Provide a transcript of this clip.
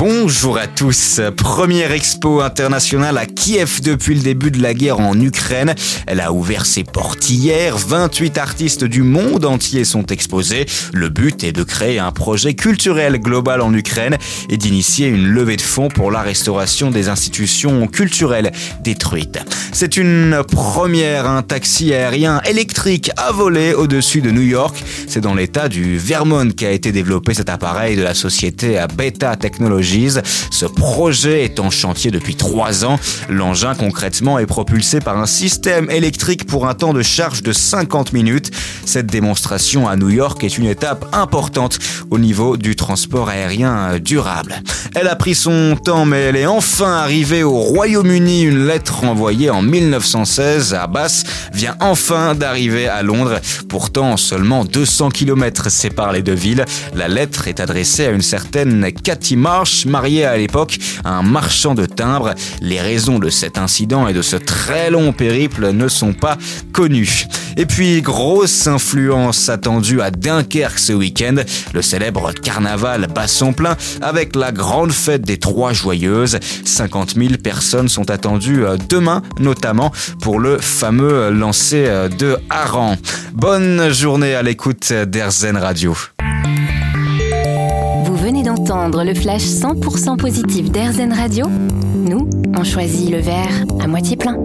Bonjour à tous. Première expo internationale à Kiev depuis le début de la guerre en Ukraine. Elle a ouvert ses portes hier. 28 artistes du monde entier sont exposés. Le but est de créer un projet culturel global en Ukraine et d'initier une levée de fonds pour la restauration des institutions culturelles détruites. C'est une première. Un taxi aérien électrique a volé au-dessus de New York. C'est dans l'état du Vermont qu'a été développé cet appareil de la société Beta Technologies ce projet est en chantier depuis trois ans. L'engin concrètement est propulsé par un système électrique pour un temps de charge de 50 minutes. Cette démonstration à New York est une étape importante au niveau du transport aérien durable. Elle a pris son temps mais elle est enfin arrivée au Royaume-Uni. Une lettre envoyée en 1916 à Bass vient enfin d'arriver à Londres. Pourtant, seulement 200 km séparent les deux villes. La lettre est adressée à une certaine Cathy Marsh, marié à l'époque à un marchand de timbres. Les raisons de cet incident et de ce très long périple ne sont pas connues. Et puis, grosse influence attendue à Dunkerque ce week-end, le célèbre carnaval bat son plein avec la grande fête des Trois Joyeuses. 50 000 personnes sont attendues euh, demain, notamment pour le fameux lancer euh, de Haran. Bonne journée à l'écoute d'Erzen Radio d'entendre le flash 100% positif d'Airzen Radio Nous, on choisit le verre à moitié plein.